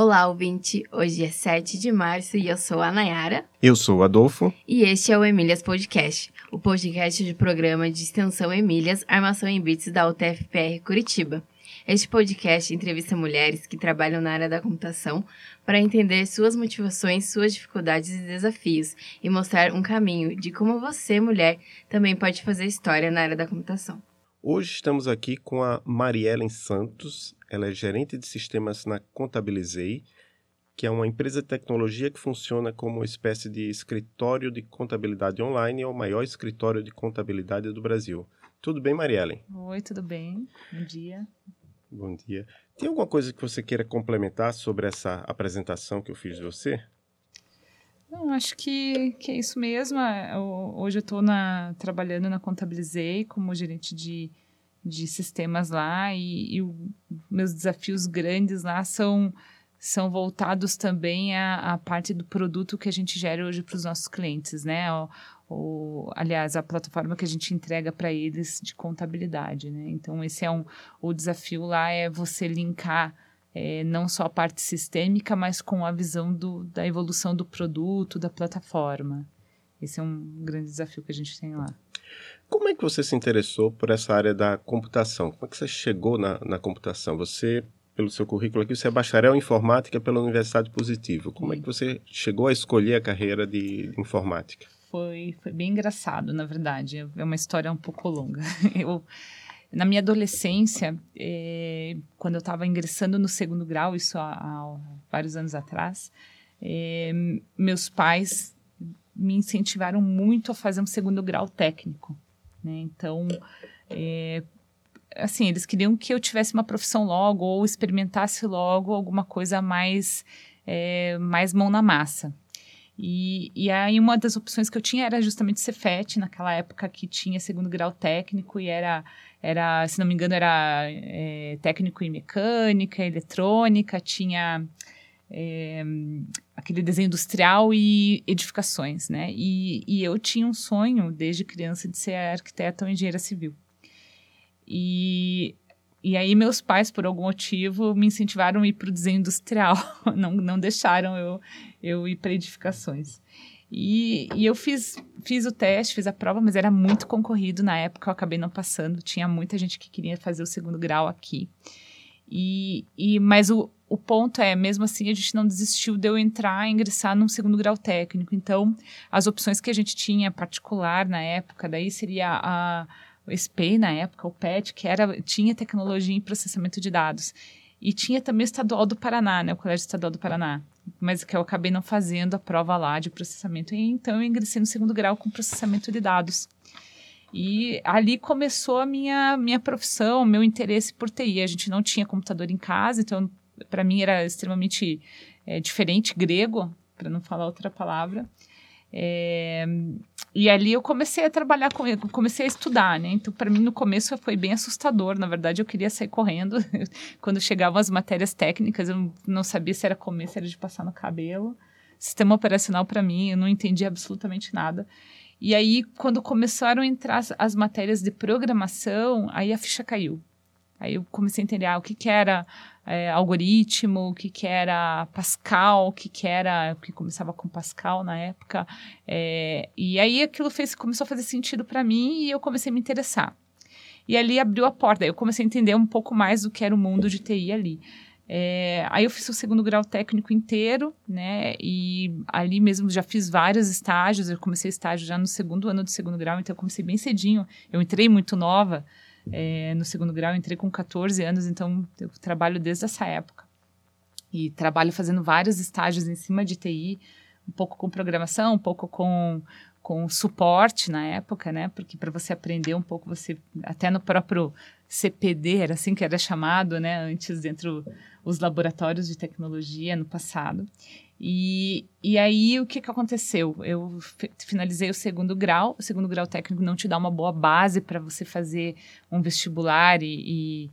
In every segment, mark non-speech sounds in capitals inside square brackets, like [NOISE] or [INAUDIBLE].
Olá, ouvinte! Hoje é 7 de março e eu sou a Nayara. Eu sou o Adolfo. E este é o Emílias Podcast, o podcast de programa de extensão Emílias, Armação em Bits da UTFPR Curitiba. Este podcast entrevista mulheres que trabalham na área da computação para entender suas motivações, suas dificuldades e desafios e mostrar um caminho de como você, mulher, também pode fazer história na área da computação. Hoje estamos aqui com a Mariellen Santos, ela é gerente de sistemas na Contabilizei, que é uma empresa de tecnologia que funciona como uma espécie de escritório de contabilidade online, é o maior escritório de contabilidade do Brasil. Tudo bem, Mariellen? Oi, tudo bem? Bom dia. Bom dia. Tem alguma coisa que você queira complementar sobre essa apresentação que eu fiz de você? Não, acho que, que é isso mesmo. É, eu, hoje eu estou trabalhando na Contabilizei como gerente de, de sistemas lá e, e o, meus desafios grandes lá são, são voltados também à, à parte do produto que a gente gera hoje para os nossos clientes, né? O, o, aliás, a plataforma que a gente entrega para eles de contabilidade, né? Então, esse é um... O desafio lá é você linkar é, não só a parte sistêmica, mas com a visão do, da evolução do produto, da plataforma. Esse é um grande desafio que a gente tem lá. Como é que você se interessou por essa área da computação? Como é que você chegou na, na computação? Você, pelo seu currículo aqui, você é bacharel em informática pela Universidade Positivo. Como Sim. é que você chegou a escolher a carreira de, informática? Foi, foi bem engraçado, na verdade. É uma história um pouco longa. [LAUGHS] Eu na minha adolescência, é, quando eu estava ingressando no segundo grau, isso há, há vários anos atrás, é, meus pais me incentivaram muito a fazer um segundo grau técnico. Né? Então, é, assim, eles queriam que eu tivesse uma profissão logo ou experimentasse logo alguma coisa mais, mais mão na massa. E, e aí uma das opções que eu tinha era justamente Cefet, naquela época que tinha segundo grau técnico e era, era se não me engano, era é, técnico em mecânica, eletrônica, tinha é, aquele desenho industrial e edificações, né? E, e eu tinha um sonho desde criança de ser arquiteta ou engenheira civil. E e aí meus pais, por algum motivo, me incentivaram a ir para o desenho industrial, [LAUGHS] não, não deixaram eu, eu ir para edificações. E, e eu fiz, fiz o teste, fiz a prova, mas era muito concorrido na época, eu acabei não passando, tinha muita gente que queria fazer o segundo grau aqui. E, e Mas o, o ponto é, mesmo assim, a gente não desistiu de eu entrar e ingressar num segundo grau técnico. Então, as opções que a gente tinha particular na época, daí seria a o SPEI na época, o PET, que era, tinha tecnologia em processamento de dados. E tinha também o Estadual do Paraná, né, o Colégio Estadual do Paraná, mas que eu acabei não fazendo a prova lá de processamento. E então eu ingressei no segundo grau com processamento de dados. E ali começou a minha, minha profissão, meu interesse por TI. A gente não tinha computador em casa, então para mim era extremamente é, diferente, grego, para não falar outra palavra. É, e ali eu comecei a trabalhar com ele, comecei a estudar, né? Então, para mim, no começo foi bem assustador. Na verdade, eu queria sair correndo. [LAUGHS] Quando chegavam as matérias técnicas, eu não sabia se era comer, se era de passar no cabelo. Sistema operacional, para mim, eu não entendi absolutamente nada. E aí, quando começaram a entrar as, as matérias de programação, aí a ficha caiu. Aí eu comecei a entender ah, o que, que era é, algoritmo, o que, que era Pascal, o que, que era. que começava com Pascal na época. É, e aí aquilo fez, começou a fazer sentido para mim e eu comecei a me interessar. E ali abriu a porta, eu comecei a entender um pouco mais do que era o mundo de TI ali. É, aí eu fiz o segundo grau técnico inteiro, né? E ali mesmo já fiz vários estágios. Eu comecei estágio já no segundo ano do segundo grau, então eu comecei bem cedinho. Eu entrei muito nova. É, no segundo grau, entrei com 14 anos, então eu trabalho desde essa época. E trabalho fazendo vários estágios em cima de TI, um pouco com programação, um pouco com, com suporte na época, né? Porque para você aprender um pouco, você até no próprio CPD, era assim que era chamado, né? Antes dentro os laboratórios de tecnologia no passado. E, e aí, o que, que aconteceu? Eu finalizei o segundo grau. O segundo grau técnico não te dá uma boa base para você fazer um vestibular e,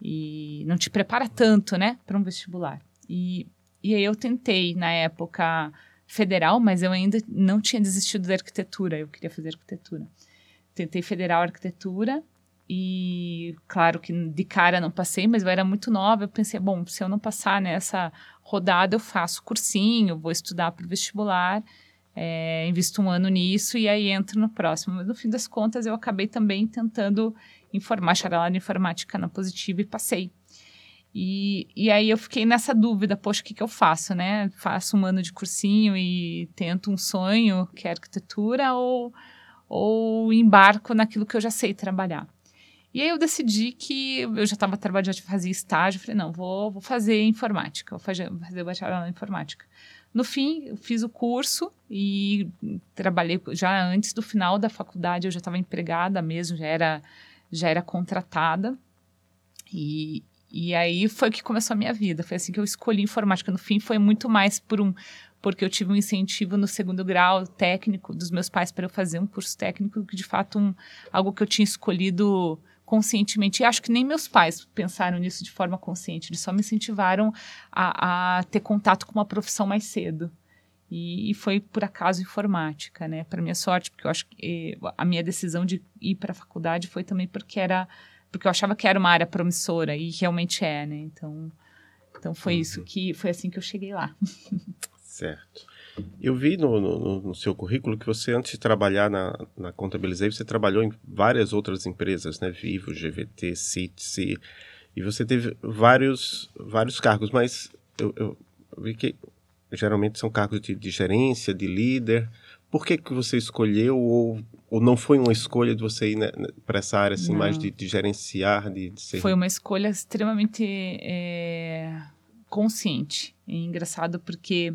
e, e, não te prepara tanto, né, para um vestibular. E, e aí eu tentei, na época, federal, mas eu ainda não tinha desistido da arquitetura. Eu queria fazer arquitetura. Tentei federal arquitetura e claro que de cara não passei, mas eu era muito nova. Eu pensei, bom, se eu não passar nessa rodada eu faço cursinho, vou estudar para o vestibular, é, invisto um ano nisso e aí entro no próximo. Mas no fim das contas eu acabei também tentando informar, charalada informática na positiva e passei. E, e aí eu fiquei nessa dúvida, poxa, o que, que eu faço, né? Faço um ano de cursinho e tento um sonho, que é arquitetura, ou, ou embarco naquilo que eu já sei trabalhar. E aí eu decidi que eu já estava trabalhando, já fazia estágio, falei, não, vou, vou fazer informática, vou fazer, fazer bacharelado em informática. No fim, fiz o curso e trabalhei já antes do final da faculdade, eu já estava empregada mesmo, já era, já era contratada. E, e aí foi que começou a minha vida. Foi assim que eu escolhi informática. No fim, foi muito mais por um porque eu tive um incentivo no segundo grau técnico dos meus pais para eu fazer um curso técnico que de fato um, algo que eu tinha escolhido conscientemente. E acho que nem meus pais pensaram nisso de forma consciente. Eles só me incentivaram a, a ter contato com uma profissão mais cedo. E, e, foi por acaso informática, né? Para minha sorte, porque eu acho que eh, a minha decisão de ir para a faculdade foi também porque era porque eu achava que era uma área promissora e realmente é, né? Então, então foi uhum. isso que foi assim que eu cheguei lá. [LAUGHS] Certo. Eu vi no, no, no, seu currículo que você, antes de trabalhar na, na Contabilizei, você trabalhou em várias outras empresas, né? Vivo, GVT, CITES, e, e você teve vários, vários cargos, mas eu, eu vi que geralmente são cargos de, de gerência, de líder. Por que, que você escolheu ou ou não foi uma escolha de você ir né, né para essa área assim, mais de, de gerenciar, de, de, ser... Foi uma escolha extremamente é, consciente. É engraçado porque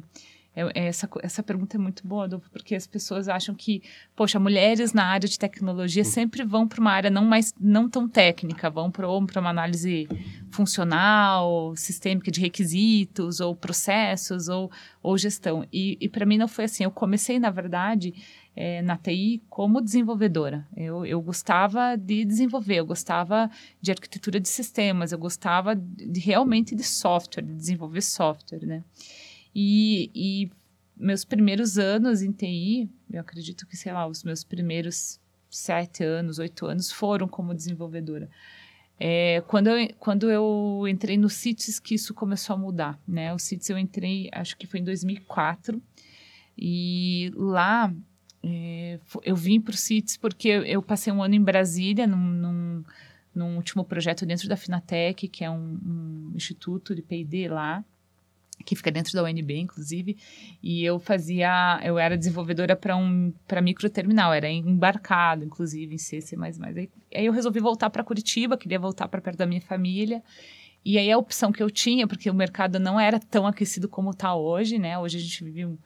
é, é, essa, essa pergunta é muito boa, Adolfo, porque as pessoas acham que, poxa, mulheres na área de tecnologia sempre vão para uma área não, mais, não tão técnica, vão para uma análise funcional, sistêmica de requisitos, ou processos, ou, ou gestão. E, e para mim não foi assim. Eu comecei, na verdade, é, na TI como desenvolvedora. Eu, eu gostava de desenvolver, eu gostava de arquitetura de sistemas, eu gostava de, realmente de software, de desenvolver software, né? E, e meus primeiros anos em TI, eu acredito que, sei lá, os meus primeiros sete anos, oito anos foram como desenvolvedora. É, quando, eu, quando eu entrei no CITES que isso começou a mudar, né? O CITES eu entrei, acho que foi em 2004, e lá é, eu vim para o CITES porque eu passei um ano em Brasília, num, num, num último projeto dentro da Finatec, que é um, um instituto de P&D lá, que fica dentro da UNB, inclusive, e eu fazia, eu era desenvolvedora para um para microterminal, era embarcado, inclusive, em C, C++. Aí, aí eu resolvi voltar para Curitiba, queria voltar para perto da minha família, e aí a opção que eu tinha, porque o mercado não era tão aquecido como está hoje, né? Hoje a gente vive um,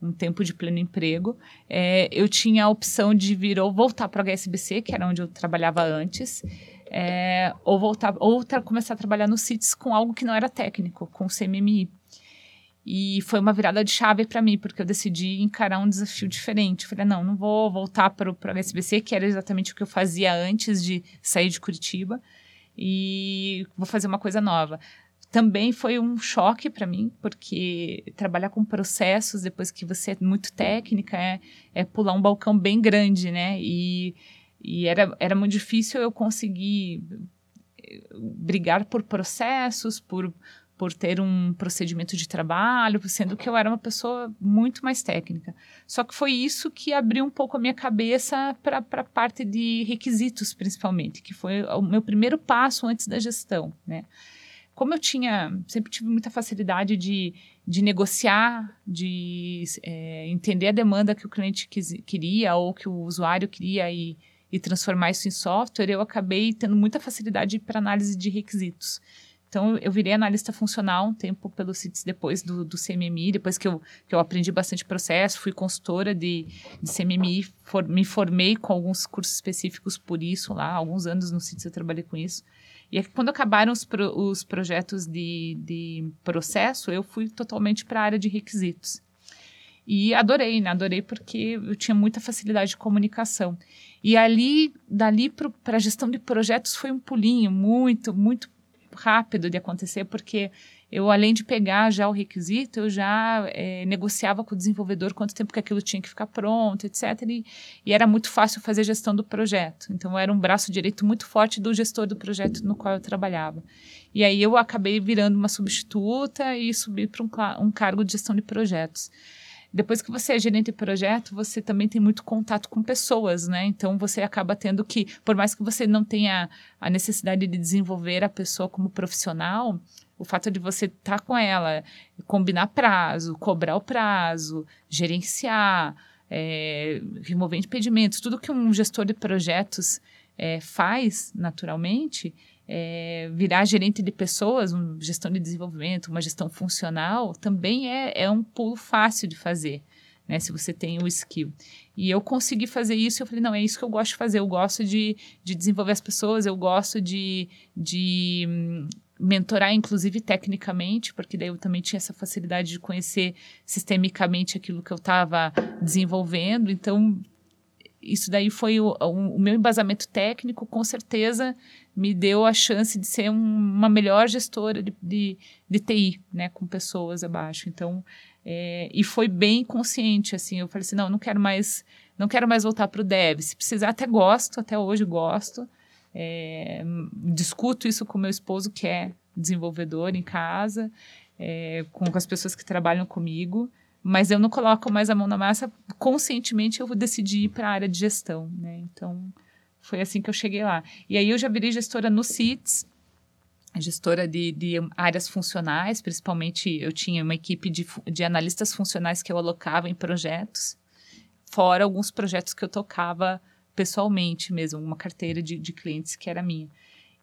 um tempo de pleno emprego, é, eu tinha a opção de vir ou voltar para o HSBC, que era onde eu trabalhava antes, é, ou voltar ou começar a trabalhar no CITES com algo que não era técnico, com CMMI. E foi uma virada de chave para mim, porque eu decidi encarar um desafio diferente. Eu falei, não, não vou voltar para o HSBC, que era exatamente o que eu fazia antes de sair de Curitiba, e vou fazer uma coisa nova. Também foi um choque para mim, porque trabalhar com processos, depois que você é muito técnica, é, é pular um balcão bem grande, né? E, e era, era muito difícil eu conseguir eh, brigar por processos, por por ter um procedimento de trabalho, sendo que eu era uma pessoa muito mais técnica. Só que foi isso que abriu um pouco a minha cabeça para a parte de requisitos, principalmente, que foi o meu primeiro passo antes da gestão, né? Como eu tinha, sempre tive muita facilidade de, de negociar, de é, entender a demanda que o cliente quis, queria ou que o usuário queria e, e transformar isso em software, eu acabei tendo muita facilidade para análise de requisitos. Então, eu virei analista funcional um tempo pelo CITES depois do, do CMMI, depois que eu, que eu aprendi bastante processo, fui consultora de, de CMMI, for, me formei com alguns cursos específicos por isso lá, alguns anos no CITES eu trabalhei com isso. E quando acabaram os, pro, os projetos de, de processo, eu fui totalmente para a área de requisitos. E adorei, né? Adorei porque eu tinha muita facilidade de comunicação. E ali, dali para a gestão de projetos foi um pulinho muito, muito rápido de acontecer, porque eu além de pegar já o requisito, eu já é, negociava com o desenvolvedor quanto tempo que aquilo tinha que ficar pronto, etc. E, e, era muito fácil fazer gestão do projeto. Então, era um braço direito muito forte do gestor do projeto no qual eu trabalhava. E aí eu acabei virando uma substituta e subi para um, um cargo de gestão de projetos. Depois que você é gerente de projeto, você também tem muito contato com pessoas, né? Então você acaba tendo que, por mais que você não tenha a necessidade de desenvolver a pessoa como profissional, o fato de você estar tá com ela, combinar prazo, cobrar o prazo, gerenciar, é, remover impedimentos, tudo que um gestor de projetos é, faz naturalmente, é, virar gerente de pessoas, uma gestão de desenvolvimento, uma gestão funcional, também é, é um pulo fácil de fazer, né? Se você tem o skill. E eu consegui fazer isso, eu falei, não, é isso que eu gosto de fazer, eu gosto de, de desenvolver as pessoas, eu gosto de, de hum, mentorar, inclusive tecnicamente, porque daí eu também tinha essa facilidade de conhecer sistemicamente aquilo que eu estava desenvolvendo, então isso daí foi o, o, meu embasamento técnico, com certeza me deu a chance de ser um, uma melhor gestora de, de, de, TI, né, com pessoas abaixo. Então, é, e foi bem consciente, assim, eu falei assim, não, não quero mais, não quero mais voltar para o dev. Se precisar, até gosto, até hoje gosto. É, discuto isso com meu esposo, que é desenvolvedor em casa, é, com as pessoas que trabalham comigo mas eu não coloco mais a mão na massa. Conscientemente eu decidi ir para a área de gestão, né? Então foi assim que eu cheguei lá. E aí eu já virei gestora no CITES, gestora de, de áreas funcionais, principalmente eu tinha uma equipe de, de analistas funcionais que eu alocava em projetos, fora alguns projetos que eu tocava pessoalmente mesmo, uma carteira de, de clientes que era minha.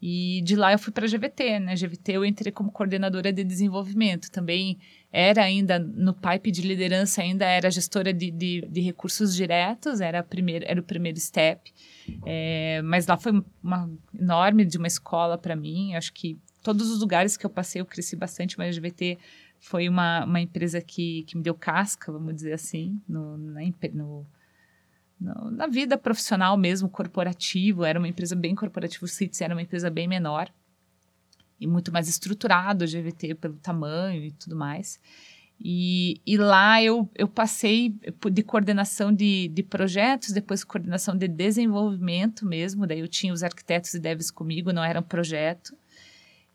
E de lá eu fui para a GVT, né? GVT eu entrei como coordenadora de desenvolvimento. Também era ainda no pipe de liderança, ainda era gestora de, de, de recursos diretos, era, a primeira, era o primeiro step. É, mas lá foi uma enorme de uma escola para mim. Acho que todos os lugares que eu passei eu cresci bastante, mas a GVT foi uma, uma empresa que, que me deu casca, vamos dizer assim, no, na, no na vida profissional mesmo, corporativo, era uma empresa bem corporativa, o CITES era uma empresa bem menor e muito mais estruturado, o GVT pelo tamanho e tudo mais. E, e lá eu, eu passei de coordenação de, de projetos, depois coordenação de desenvolvimento mesmo, daí eu tinha os arquitetos e devs comigo, não era um projeto.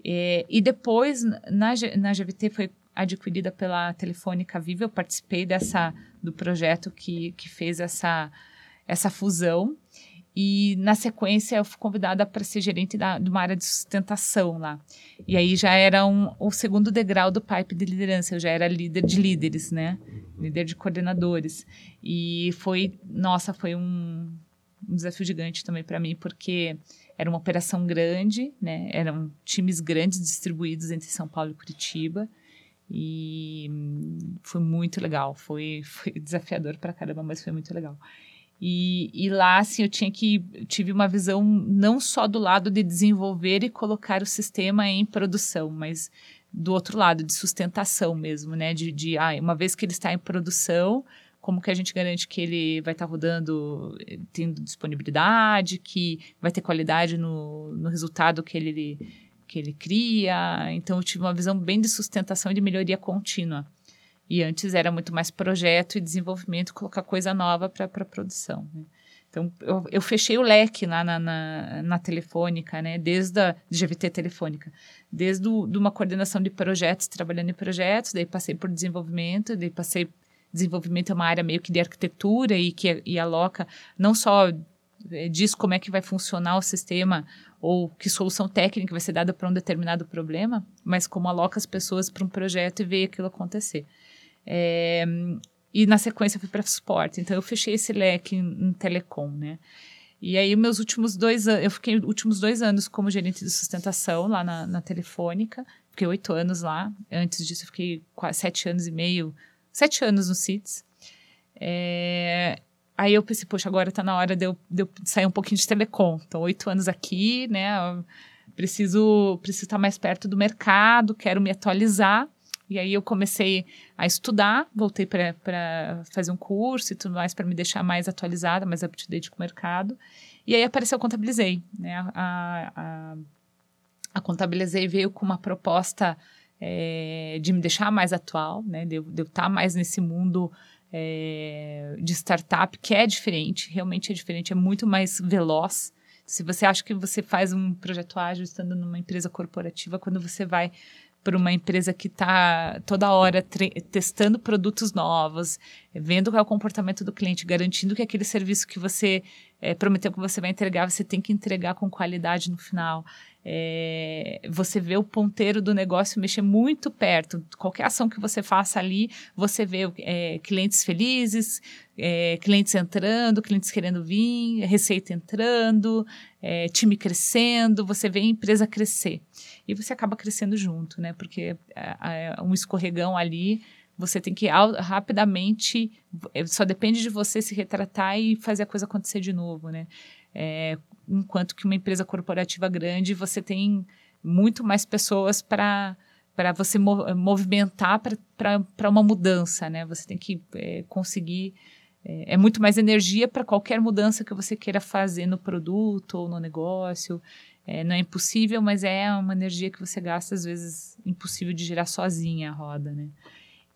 E, e depois, na, na GVT foi adquirida pela Telefônica Viva, eu participei dessa, do projeto que, que fez essa essa fusão. E na sequência eu fui convidada para ser gerente da, de uma área de sustentação lá. E aí já era um, o segundo degrau do pipe de liderança. Eu já era líder de líderes, né? Líder de coordenadores. E foi, nossa, foi um, um desafio gigante também para mim, porque era uma operação grande, né? Eram times grandes distribuídos entre São Paulo e Curitiba. E foi muito legal. Foi, foi desafiador para caramba, mas foi muito legal. E, e, lá, assim, eu tinha que tive uma visão não só do lado de desenvolver e colocar o sistema em produção, mas do outro lado, de sustentação mesmo, né? De, de ah, uma vez que ele está em produção, como que a gente garante que ele vai estar rodando, tendo disponibilidade, que vai ter qualidade no, no resultado que ele, que ele cria. Então, eu tive uma visão bem de sustentação e de melhoria contínua. E antes era muito mais projeto e desenvolvimento, colocar coisa nova para a produção. Né? Então, eu, eu, fechei o leque lá na, na, na telefônica, né? Desde a GVT telefônica. Desde o, de uma coordenação de projetos, trabalhando em projetos, daí passei por desenvolvimento, daí passei... Desenvolvimento é uma área meio que de arquitetura e que e aloca não só eh, diz como é que vai funcionar o sistema ou que solução técnica vai ser dada para um determinado problema, mas como aloca as pessoas para um projeto e vê aquilo acontecer. É, e na sequência fui para suporte. Então eu fechei esse leque em, em telecom, né? E aí meus últimos dois anos, eu fiquei últimos dois anos como gerente de sustentação lá na, na Telefônica. Fiquei oito anos lá. Antes disso eu fiquei quase sete anos e meio, sete anos no CITES. É, aí eu pensei, poxa, agora está na hora de eu, de eu, sair um pouquinho de telecom. Então, oito anos aqui, né? Preciso, preciso estar mais perto do mercado, quero me atualizar. E aí eu comecei a estudar, voltei para fazer um curso e tudo mais para me deixar mais atualizada, mais up-to-date com o mercado. E aí apareceu Contabilizei. Né? A, a, a Contabilizei veio com uma proposta é, de me deixar mais atual, né? De, de eu estar tá mais nesse mundo é, de startup, que é diferente, realmente é diferente, é muito mais veloz. Se você acha que você faz um projeto ágil estando numa empresa corporativa, quando você vai para uma empresa que está toda hora testando produtos novos, vendo qual é o comportamento do cliente, garantindo que aquele serviço que você é, prometeu que você vai entregar, você tem que entregar com qualidade no final. É, você vê o ponteiro do negócio mexer muito perto. Qualquer ação que você faça ali, você vê é, clientes felizes, clientes entrando, clientes querendo vir, receita entrando, time crescendo, você vê a empresa crescer. E você acaba crescendo junto, né? Porque é, é, um escorregão ali você tem que rapidamente, só depende de você se retratar e fazer a coisa acontecer de novo, né? É, enquanto que uma empresa corporativa grande, você tem muito mais pessoas para para você movimentar para uma mudança, né? Você tem que é, conseguir é, é, muito mais energia para qualquer mudança que você queira fazer no produto ou no negócio. É, não é impossível, mas é uma energia que você gasta às vezes impossível de girar sozinha a roda, né?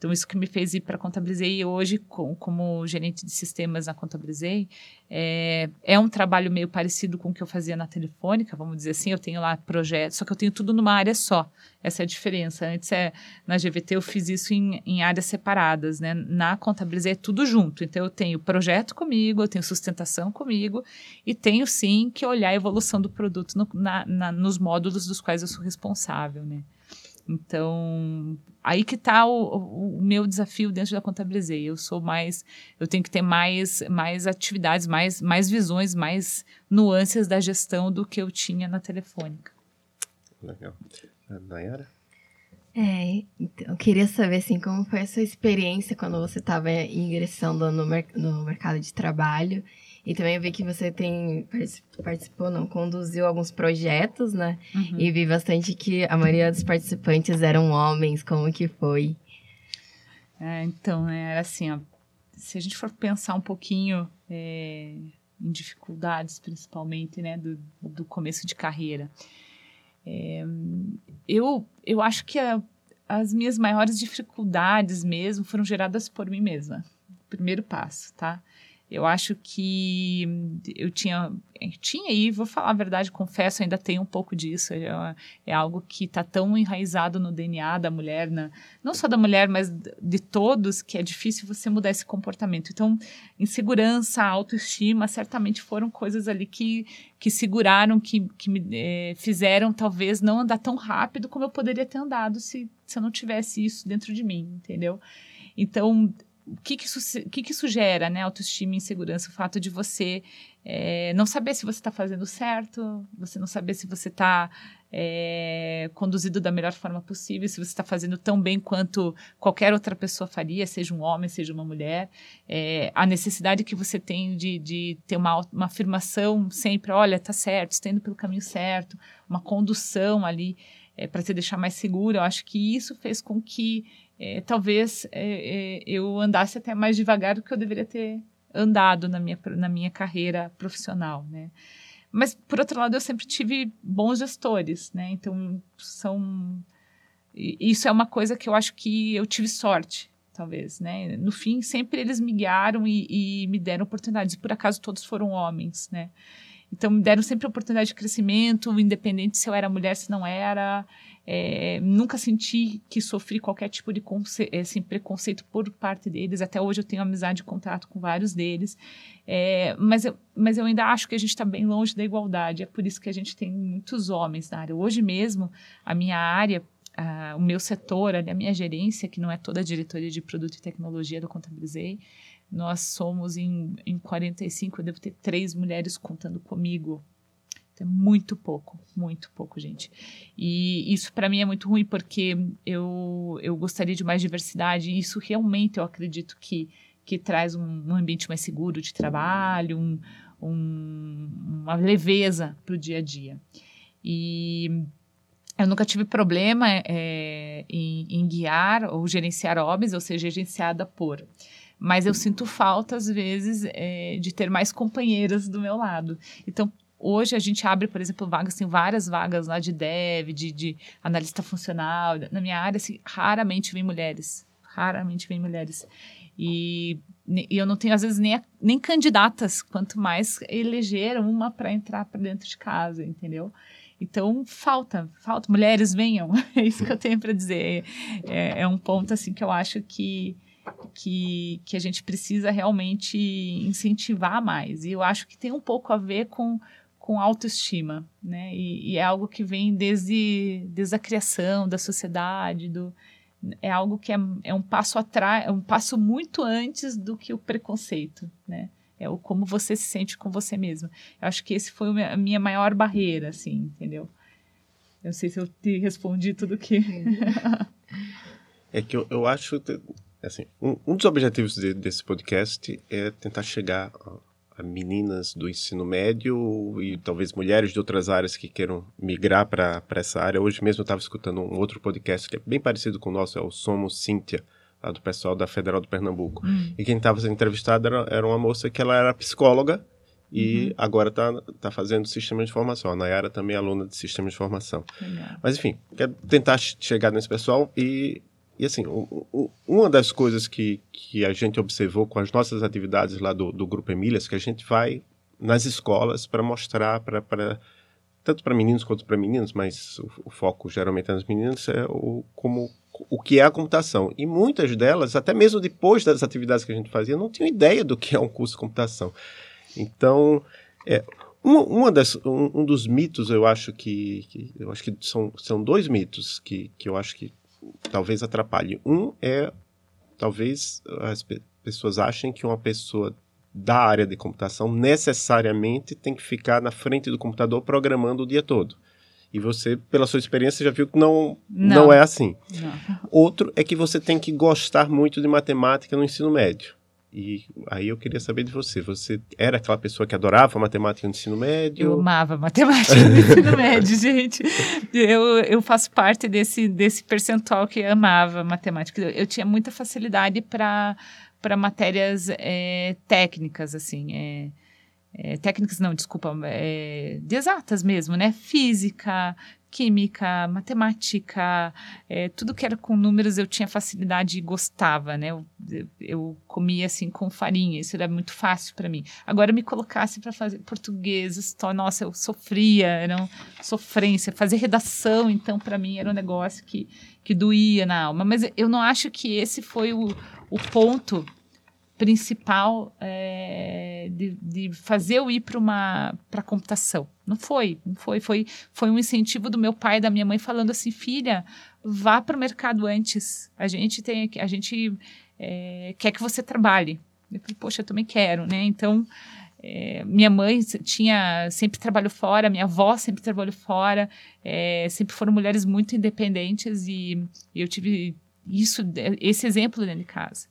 Então, isso que me fez ir para a Contabilizei e hoje, com, como gerente de sistemas na Contabilizei, é, é um trabalho meio parecido com o que eu fazia na Telefônica, vamos dizer assim, eu tenho lá projetos, só que eu tenho tudo numa área só. Essa é a diferença. Antes, é, na GVT, eu fiz isso em, em áreas separadas, né? Na Contabilizei é tudo junto. Então, eu tenho projeto comigo, eu tenho sustentação comigo e tenho, sim, que olhar a evolução do produto no, na, na, nos módulos dos quais eu sou responsável, né? Então, aí que está o, o, meu desafio dentro da Contabilizei. Eu sou mais, eu tenho que ter mais, mais atividades, mais, mais visões, mais nuances da gestão do que eu tinha na Telefônica. Legal. Nayara? É, então, eu queria saber, assim, como foi a sua experiência quando você estava ingressando no, mer no mercado de trabalho e também eu vi que você tem participou, não, conduziu alguns projetos, né? Uhum. E vi bastante que a maioria dos participantes eram homens. Como que foi? É, então, né, era assim, ó, se a gente for pensar um pouquinho é, em dificuldades, principalmente, né, do, do começo de carreira, é, eu, eu acho que a, as minhas maiores dificuldades mesmo foram geradas por mim mesma. Primeiro passo, tá? Eu acho que eu tinha, tinha e vou falar a verdade, confesso, ainda tenho um pouco disso. É, é algo que está tão enraizado no DNA da mulher, na, não só da mulher, mas de todos, que é difícil você mudar esse comportamento. Então, insegurança, autoestima, certamente foram coisas ali que, que seguraram, que, que me é, fizeram talvez não andar tão rápido como eu poderia ter andado se, se eu não tivesse isso dentro de mim, entendeu? Então, o que, que, isso, que, que isso gera, né? Autoestima e insegurança, o fato de você é, não saber se você está fazendo certo, você não saber se você está é, conduzido da melhor forma possível, se você está fazendo tão bem quanto qualquer outra pessoa faria, seja um homem, seja uma mulher. É, a necessidade que você tem de, de ter uma, uma afirmação sempre, olha, tá certo, está indo pelo caminho certo, uma condução ali para te deixar mais seguro. Eu acho que isso fez com que é, talvez é, é, eu andasse até mais devagar do que eu deveria ter andado na minha, na minha carreira profissional, né? Mas, por outro lado, eu sempre tive bons gestores, né? Então, são... Isso é uma coisa que eu acho que eu tive sorte, talvez, né? No fim, sempre eles me guiaram e, e me deram oportunidades. Por acaso, todos foram homens, né? Então, me deram sempre oportunidade de crescimento, independente se eu era mulher, se não era. É, nunca senti que sofri qualquer tipo de assim, preconceito por parte deles. Até hoje eu tenho amizade e contato com vários deles. É, mas, eu, mas eu ainda acho que a gente está bem longe da igualdade. É por isso que a gente tem muitos homens na área. Hoje mesmo, a minha área, a, o meu setor, a minha gerência, que não é toda a diretoria de produto e tecnologia do Contabilizei, nós somos em, em 45, eu devo ter três mulheres contando comigo. É muito pouco, muito pouco, gente. E isso para mim é muito ruim porque eu, eu gostaria de mais diversidade e isso realmente eu acredito que, que traz um, um ambiente mais seguro de trabalho, um, um, uma leveza para o dia a dia. E eu nunca tive problema é, em, em, guiar ou gerenciar hobbies, ou seja, gerenciada por. Mas eu sinto falta, às vezes, é, de ter mais companheiras do meu lado. Então, Hoje a gente abre, por exemplo, vagas, tem várias vagas lá de dev, de, de analista funcional. Na minha área, assim, raramente vem mulheres. Raramente vem mulheres. E, e eu não tenho, às vezes, nem, nem candidatas, quanto mais eleger uma para entrar para dentro de casa, entendeu? Então, falta, falta. Mulheres, venham. [LAUGHS] É isso que eu tenho para dizer. É, é, um ponto, assim, que eu acho que, que, que a gente precisa realmente incentivar mais. E eu acho que tem um pouco a ver com com autoestima, né? E, e, é algo que vem desde, desde a criação da sociedade, do, é algo que é, é um passo atrás, é um passo muito antes do que o preconceito, né? É o como você se sente com você mesmo. Eu acho que esse foi a minha maior barreira, assim, entendeu? Eu não sei se eu te respondi tudo que. é que eu, eu acho, assim, um, um dos objetivos de, desse podcast é tentar chegar meninas do ensino médio e talvez mulheres de outras áreas que queiram migrar para essa área. Hoje mesmo eu estava escutando um outro podcast que é bem parecido com o nosso, é o Somos Cíntia, lá do pessoal da Federal do Pernambuco. Hum. E quem estava sendo entrevistada era, era, uma moça que ela era psicóloga e uhum. agora está tá fazendo sistema de formação. A Nayara também é aluna de sistema de formação. Legal. Mas enfim, quero tentar chegar nesse pessoal e e assim, o, o, uma das coisas que, que a gente observou com as nossas atividades lá do, do Grupo Emílias, que a gente vai nas escolas para mostrar para tanto para meninos quanto para meninas, mas o, o, foco geralmente é nas meninas, é o, como, o que é a computação. E muitas delas, até mesmo depois das atividades que a gente fazia, não tinham ideia do que é um curso de computação. Então, é, uma, uma das, um, um, dos mitos, eu acho que, que, eu acho que são, são dois mitos que, que eu acho que talvez atrapalhe. Um é, talvez as pe pessoas achem que uma pessoa da área de computação necessariamente tem que ficar na frente do computador programando o dia todo. E você, pela sua experiência, já viu que não, não. não é assim. Não. Outro é que você tem que gostar muito de matemática no ensino médio. E aí eu queria saber de você. Você era aquela pessoa que adorava matemática no ensino médio? Eu amava matemática no [LAUGHS] ensino médio, gente. Eu, eu faço parte desse, desse percentual que amava matemática. Eu tinha muita facilidade para matérias é, técnicas, assim. É, é, técnicas não, desculpa, de exatas mesmo, né? Física, química, matemática, é, tudo que era com números eu tinha facilidade e gostava, né? Eu, eu comia assim com farinha, isso era muito fácil para mim. Agora me colocasse para fazer português, história, nossa, eu sofria, era uma sofrência. Fazer redação, então, para mim era um negócio que, que doía na alma. Mas eu não acho que esse foi o, o ponto principal é, de, de, fazer eu ir para uma para computação. Não foi, não foi, foi, foi um incentivo do meu pai e da minha mãe falando assim, filha, vá para o mercado antes. A gente tem, a gente é, quer que você trabalhe. Eu falei, poxa, eu também quero, né? Então é, minha mãe tinha sempre trabalhou fora, minha avó sempre trabalhou fora, é, sempre foram mulheres muito independentes e, e eu tive isso, esse exemplo dentro de casa.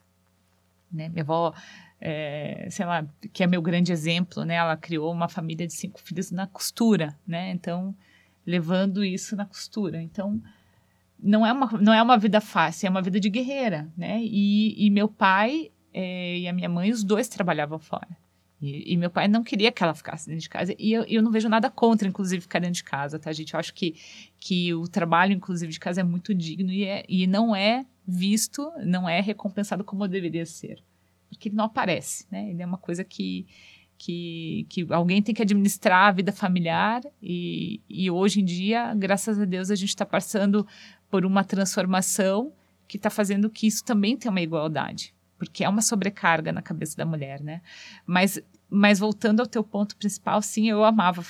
Né? Minha avó, é, sei lá, que é meu grande exemplo, né? Ela criou uma família de cinco filhos na costura, né? Então, levando isso na costura. Então, não é uma, não é uma vida fácil, é uma vida de guerreira, né? E, e meu pai é, e a minha mãe, os dois trabalhavam fora. E, e, meu pai não queria que ela ficasse dentro de casa. E eu, eu não vejo nada contra, inclusive, ficar dentro de casa, tá, gente? Eu acho que, que o trabalho, inclusive, de casa é muito digno e, é, e não é visto, não é recompensado como deveria ser. Porque ele não aparece, né? Ele é uma coisa que, que, que alguém tem que administrar a vida familiar e, e hoje em dia, graças a Deus, a gente está passando por uma transformação que está fazendo que isso também tenha uma igualdade, porque é uma sobrecarga na cabeça da mulher, né? Mas mas voltando ao teu ponto principal, sim, eu amava,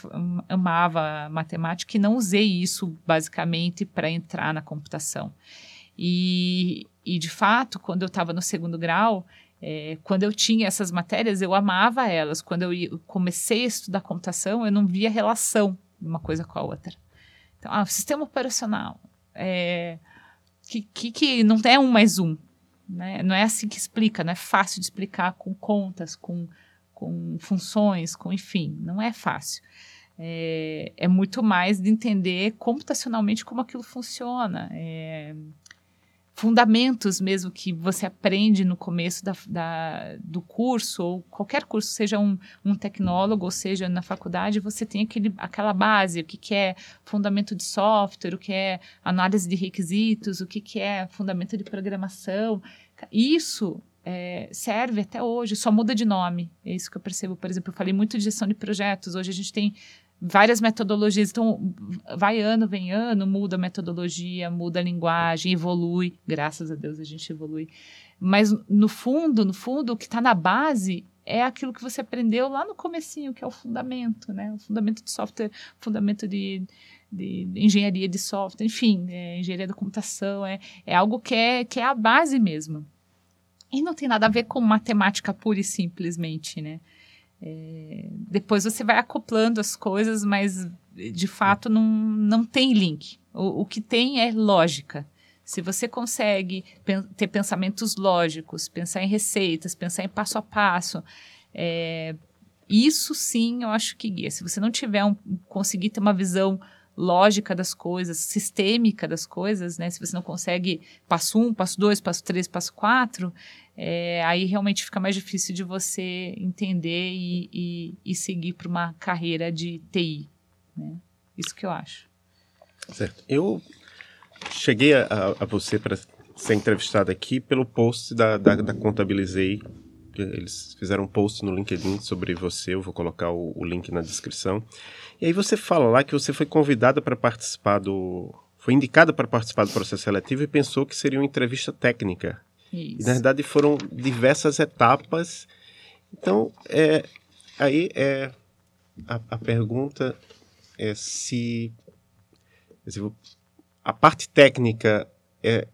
amava matemática e não usei isso basicamente para entrar na computação. E, e de fato, quando eu estava no segundo grau, é, quando eu tinha essas matérias, eu amava elas. Quando eu, comecei a estudar computação, eu não via relação de uma coisa com a outra. Então, ah, sistema operacional, é, que, que, que não é um mais um. Né? Não é assim que explica, não é fácil de explicar com contas, com, com funções, com enfim, não é fácil. É, é muito mais de entender computacionalmente como aquilo funciona. É, fundamentos mesmo que você aprende no começo da, da, do curso, ou qualquer curso, seja um, um, tecnólogo, ou seja na faculdade, você tem aquele, aquela base, o que, que é fundamento de software, o que é análise de requisitos, o que, que é fundamento de programação. Isso é, serve até hoje, só muda de nome. É isso que eu percebo. Por exemplo, eu falei muito de gestão de projetos. Hoje a gente tem várias metodologias. Então, vai ano, vem ano, muda a metodologia, muda a linguagem, evolui. Graças a Deus a gente evolui. Mas no fundo, no fundo, o que está na base é aquilo que você aprendeu lá no comecinho, que é o fundamento, né? O fundamento de software, fundamento de, de engenharia de software, enfim, é, engenharia da computação, é, é algo que é, que é a base mesmo. E não tem nada a ver com matemática pura e simplesmente, né? É, depois você vai acoplando as coisas, mas de fato não, não tem link. O, o que tem é lógica. Se você consegue ter pensamentos lógicos, pensar em receitas, pensar em passo a passo, é, isso sim eu acho que guia. Se você não tiver um, conseguir ter uma visão lógica das coisas, sistêmica das coisas, né? Se você não consegue passo um, passo dois, passo três, passo quatro, é, aí realmente fica mais difícil de você entender e, e, e seguir para uma carreira de TI. Né? Isso que eu acho. Certo. Eu cheguei a, a você para ser entrevistada aqui pelo post da, da, da Contabilizei. Eles fizeram um post no LinkedIn sobre você, eu vou colocar o, o link na descrição. E aí você fala lá que você foi convidada para participar do. Foi indicada para participar do processo seletivo e pensou que seria uma entrevista técnica. Isso. E, na verdade, foram diversas etapas. Então, é, aí é a, a pergunta é se, se a parte técnica é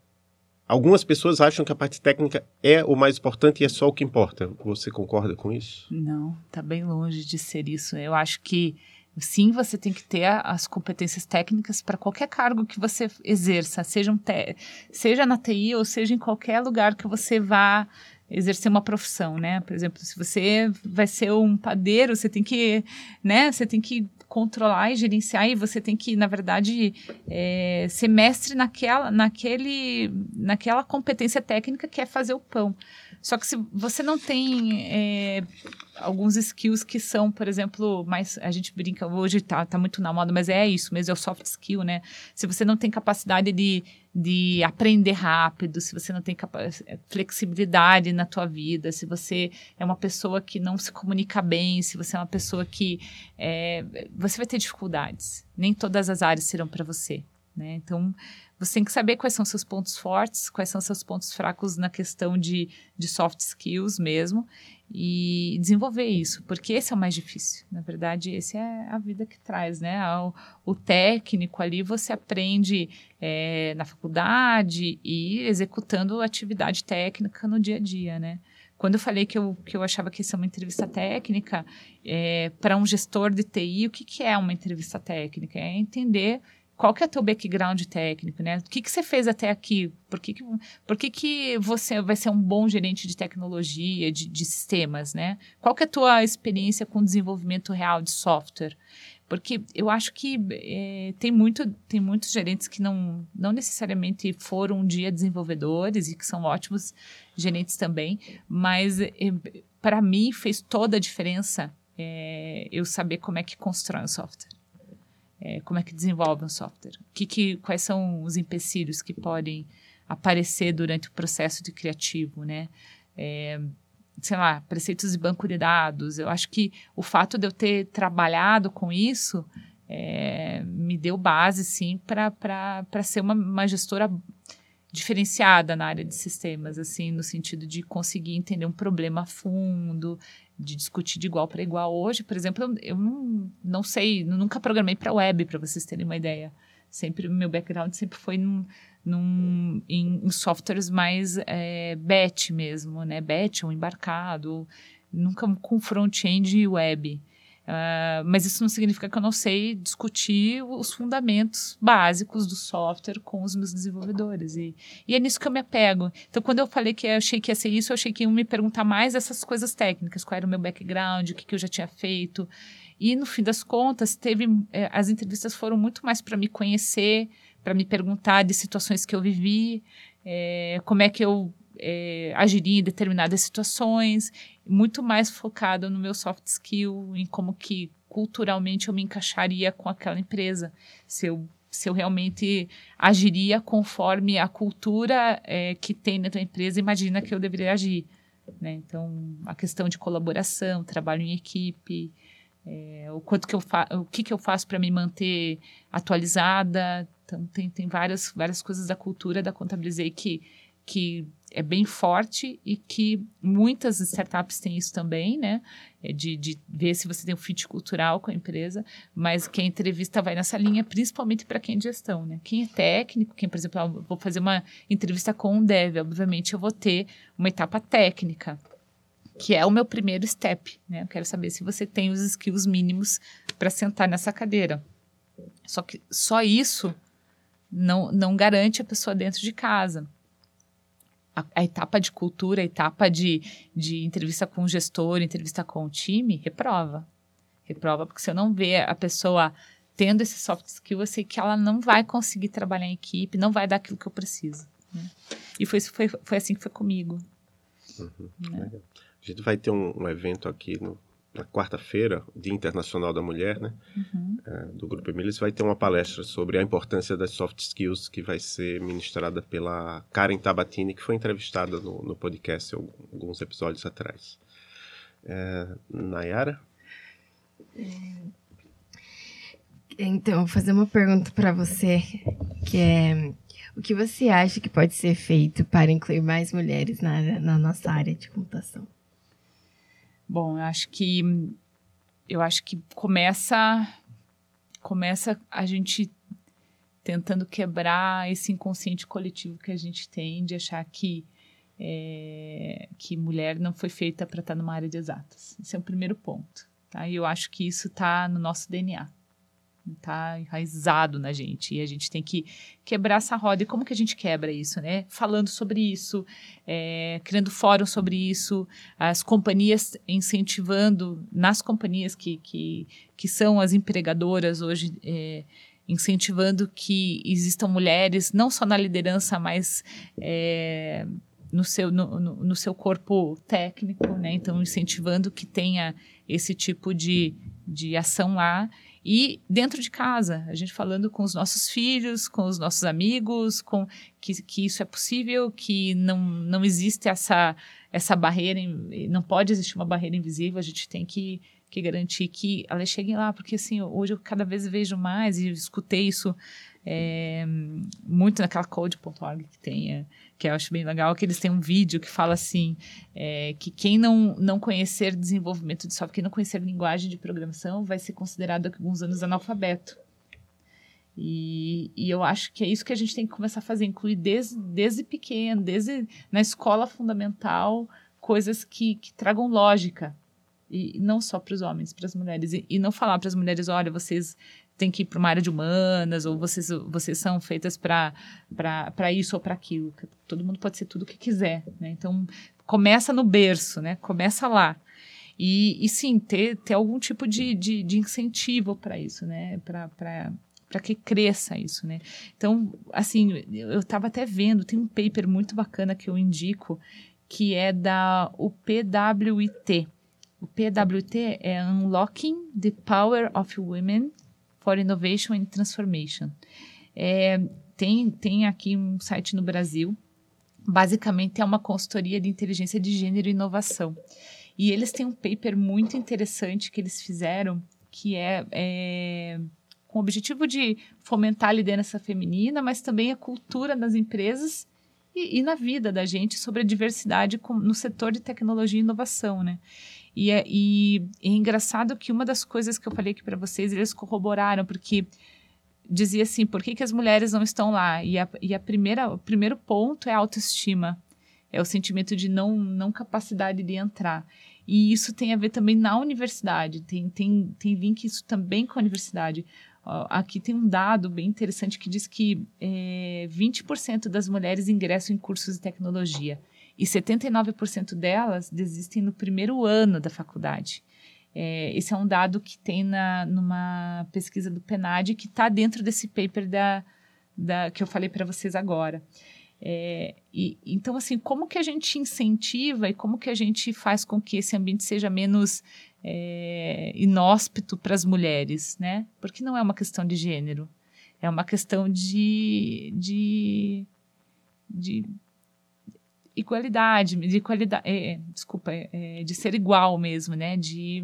Algumas pessoas acham que a parte técnica é o mais importante e é só o que importa. Você concorda com isso? Não, está bem longe de ser isso. Eu acho que sim, você tem que ter as competências técnicas para qualquer cargo que você exerça, seja, um seja na TI ou seja em qualquer lugar que você vá exercer uma profissão, né? Por exemplo, se você vai ser um padeiro, você tem que, né? Você tem que controlar e gerenciar e você tem que, na verdade, é, ser mestre naquela, naquele, naquela competência técnica que é fazer o pão. Só que se você não tem é, alguns skills que são, por exemplo, mais. A gente brinca, hoje tá, tá muito na moda, mas é isso mesmo, é o soft skill, né? Se você não tem capacidade de, de aprender rápido, se você não tem flexibilidade na tua vida, se você é uma pessoa que não se comunica bem, se você é uma pessoa que. É, você vai ter dificuldades. Nem todas as áreas serão para você. Né? Então, você tem que saber quais são seus pontos fortes, quais são seus pontos fracos na questão de, de soft skills mesmo, e desenvolver isso, porque esse é o mais difícil. Na verdade, esse é a vida que traz, né? O, o técnico ali você aprende é, na faculdade e executando atividade técnica no dia a dia, né? Quando eu falei que eu, que eu achava que isso é uma entrevista técnica, é, para um gestor de TI, o que, que é uma entrevista técnica? É entender qual que é o teu background técnico, né? O que, que você fez até aqui? Por que, que, por que, que você vai ser um bom gerente de tecnologia, de, de sistemas, né? Qual que é a tua experiência com desenvolvimento real de software? Porque eu acho que é, tem, muito, tem muitos gerentes que não, não necessariamente foram um dia desenvolvedores e que são ótimos gerentes também, mas é, para mim fez toda a diferença é, eu saber como é que constrói um software. É, como é que desenvolve um software? Que, que, quais são os empecilhos que podem aparecer durante o processo de criativo, né? É, sei lá, preceitos de banco de dados. Eu acho que o fato de eu ter trabalhado com isso é, me deu base, sim, para ser uma, uma gestora diferenciada na área de sistemas, assim, no sentido de conseguir entender um problema a fundo, de discutir de igual para igual. Hoje, por exemplo, eu, eu não, não sei, nunca programei para web, para vocês terem uma ideia. Sempre, meu background sempre foi num, num, em, em softwares mais é, batch mesmo, né? Batch ou embarcado, nunca com front-end e web. Uh, mas isso não significa que eu não sei discutir os fundamentos básicos do software com os meus desenvolvedores. E, e é nisso que eu me apego. Então, quando eu falei que eu achei que ia ser isso, eu achei que iam me perguntar mais essas coisas técnicas, qual era o meu background, o que, que eu já tinha feito. E, no fim das contas, teve eh, as entrevistas foram muito mais para me conhecer, para me perguntar de situações que eu vivi. é, como é que eu é, agiria em determinadas situações, muito mais focado no meu soft skill, em como que culturalmente eu me encaixaria com aquela empresa, se eu, se eu realmente agiria conforme a cultura é, que tem na tua empresa imagina que eu deveria agir. Né? Então, a questão de colaboração, trabalho em equipe, é, o quanto que eu o que, que eu faço para me manter atualizada. Então, tem, tem várias, várias coisas da cultura da Contabilizei que, que é bem forte e que muitas startups têm isso também, né? É de, de ver se você tem um fit cultural com a empresa, mas quem entrevista vai nessa linha, principalmente para quem é gestão, né? Quem é técnico, quem, por exemplo, eu vou fazer uma entrevista com um dev, obviamente eu vou ter uma etapa técnica, que é o meu primeiro step, né? Eu quero saber se você tem os skills mínimos para sentar nessa cadeira. Só que só isso não, não garante a pessoa dentro de casa a, a, etapa de cultura, a etapa de, de entrevista com o gestor, entrevista com o time, reprova. Reprova, porque se eu não ver a pessoa tendo esse soft skill, eu sei que ela não vai conseguir trabalhar em equipe, não vai dar aquilo que eu preciso. Né? E foi, foi, foi assim que foi comigo. Uhum, né? A gente vai ter um, um evento aqui no na quarta-feira, Dia Internacional da Mulher, né, uhum. é, do Grupo Emílias, vai ter uma palestra sobre a importância das soft skills que vai ser ministrada pela Karen Tabatini, que foi entrevistada no, no podcast alguns episódios atrás. É, Nayara? Então, vou fazer uma pergunta para você, que é o que você acha que pode ser feito para incluir mais mulheres na, na nossa área de computação? Bom, eu acho que eu acho que começa começa a gente tentando quebrar esse inconsciente coletivo que a gente tem de achar que é, que mulher não foi feita para estar numa área de exatas. Esse é o primeiro ponto. Tá? E eu acho que isso está no nosso DNA está enraizado na gente e a gente tem que quebrar essa roda. E como que a gente quebra isso, né? Falando sobre isso, é, criando fórum sobre isso, as companhias incentivando, nas companhias que, que, que são as empregadoras hoje, é, incentivando que existam mulheres, não só na liderança, mas é, no, seu, no, no, no seu corpo técnico, né? Então, incentivando que tenha esse tipo de, de ação lá e dentro de casa, a gente falando com os nossos filhos, com os nossos amigos, com que, que isso é possível, que não, não existe essa, essa barreira, não pode existir uma barreira invisível, a gente tem que, que garantir que elas cheguem lá, porque assim, hoje eu cada vez vejo mais e escutei isso é, muito naquela code.org que tem, é, que eu acho bem legal, que eles têm um vídeo que fala assim, é, que quem não, não conhecer desenvolvimento de software, quem não conhecer linguagem de programação, vai ser considerado daqui alguns anos analfabeto. E, e, eu acho que é isso que a gente tem que começar a fazer, incluir desde, desde pequeno, desde na escola fundamental, coisas que, que tragam lógica. E não só para os homens, para as mulheres. E, e não falar para as mulheres, olha, vocês tem que ir para uma área de humanas, ou vocês, vocês são feitas para isso ou para aquilo. Todo mundo pode ser tudo o que quiser, né? Então, começa no berço, né? Começa lá. E, e sim, ter, ter algum tipo de, de, de incentivo para isso, né? Para para que cresça isso, né? Então, assim, eu estava até vendo, tem um paper muito bacana que eu indico, que é da UPWIT. O PWT é Unlocking the Power of Women for Innovation and Transformation. É, tem, tem aqui um site no Brasil, basicamente é uma consultoria de inteligência de gênero e inovação. E eles têm um paper muito interessante que eles fizeram, que é, é com o objetivo de fomentar a liderança feminina, mas também a cultura das empresas e, e na vida da gente sobre a diversidade no setor de tecnologia e inovação, né? E é, e é engraçado que uma das coisas que eu falei aqui para vocês, eles corroboraram, porque dizia assim, por que, que as mulheres não estão lá? E, a, e a primeira, o primeiro ponto é a autoestima, é o sentimento de não, não capacidade de entrar. E isso tem a ver também na universidade, tem, tem, tem link isso também com a universidade. Aqui tem um dado bem interessante que diz que é, 20% das mulheres ingressam em cursos de tecnologia e 79% delas desistem no primeiro ano da faculdade. É, esse é um dado que tem na, numa pesquisa do PNAD que está dentro desse paper da, da, que eu falei para vocês agora. É, e, então, assim, como que a gente incentiva e como que a gente faz com que esse ambiente seja menos é, inóspito para as mulheres, né? Porque não é uma questão de gênero, é uma questão de, de, de igualdade, de qualidade, é, desculpa, é, de ser igual mesmo, né? De,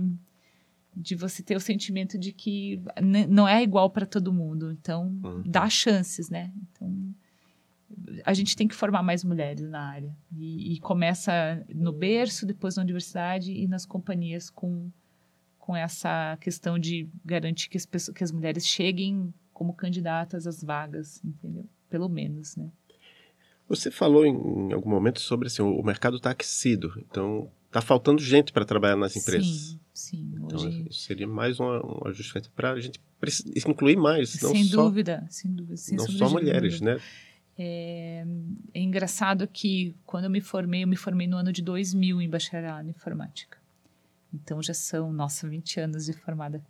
de você ter o sentimento de que não é igual para todo mundo, então uhum. dá chances, né? Então a gente tem que formar mais mulheres na área. E, e, começa no berço, depois na universidade e nas companhias com, com essa questão de garantir que as, pessoas, que as mulheres cheguem como candidatas às vagas, entendeu? Pelo menos, né? Você falou em, em algum momento sobre assim, o mercado está aquecido, então está faltando gente para trabalhar nas empresas. Sim, sim. Então, hoje... isso seria mais uma, uma justificativa para a gente incluir mais. sem só, dúvida, sem dúvida. Sem não só mulheres, né? É, é, engraçado que quando eu me formei, eu me formei no ano de 2000 em bacharelado em informática. Então já são, nossa, 20 anos de formada,